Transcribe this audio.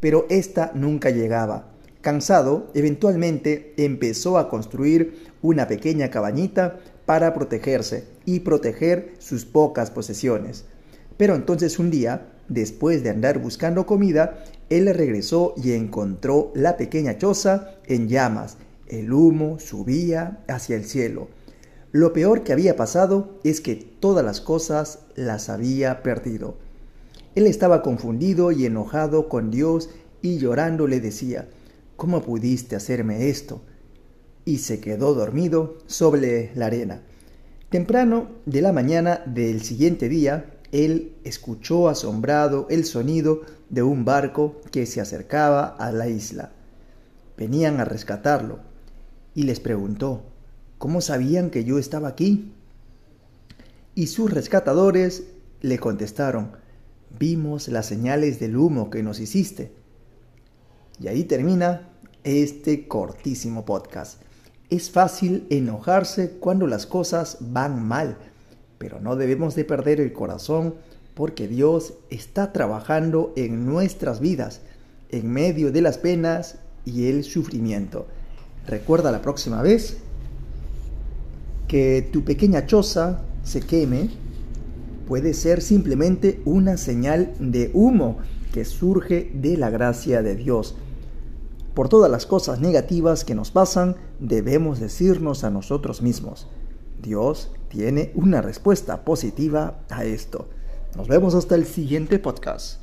pero ésta nunca llegaba. Cansado, eventualmente empezó a construir una pequeña cabañita para protegerse y proteger sus pocas posesiones. Pero entonces un día, después de andar buscando comida, él regresó y encontró la pequeña choza en llamas. El humo subía hacia el cielo. Lo peor que había pasado es que todas las cosas las había perdido. Él estaba confundido y enojado con Dios y llorando le decía, ¿Cómo pudiste hacerme esto? Y se quedó dormido sobre la arena. Temprano de la mañana del siguiente día, él escuchó asombrado el sonido de un barco que se acercaba a la isla. Venían a rescatarlo y les preguntó, ¿cómo sabían que yo estaba aquí? Y sus rescatadores le contestaron, vimos las señales del humo que nos hiciste. Y ahí termina este cortísimo podcast. Es fácil enojarse cuando las cosas van mal pero no debemos de perder el corazón porque Dios está trabajando en nuestras vidas, en medio de las penas y el sufrimiento. Recuerda la próxima vez que tu pequeña choza se queme, puede ser simplemente una señal de humo que surge de la gracia de Dios. Por todas las cosas negativas que nos pasan, debemos decirnos a nosotros mismos, Dios tiene una respuesta positiva a esto. Nos vemos hasta el siguiente podcast.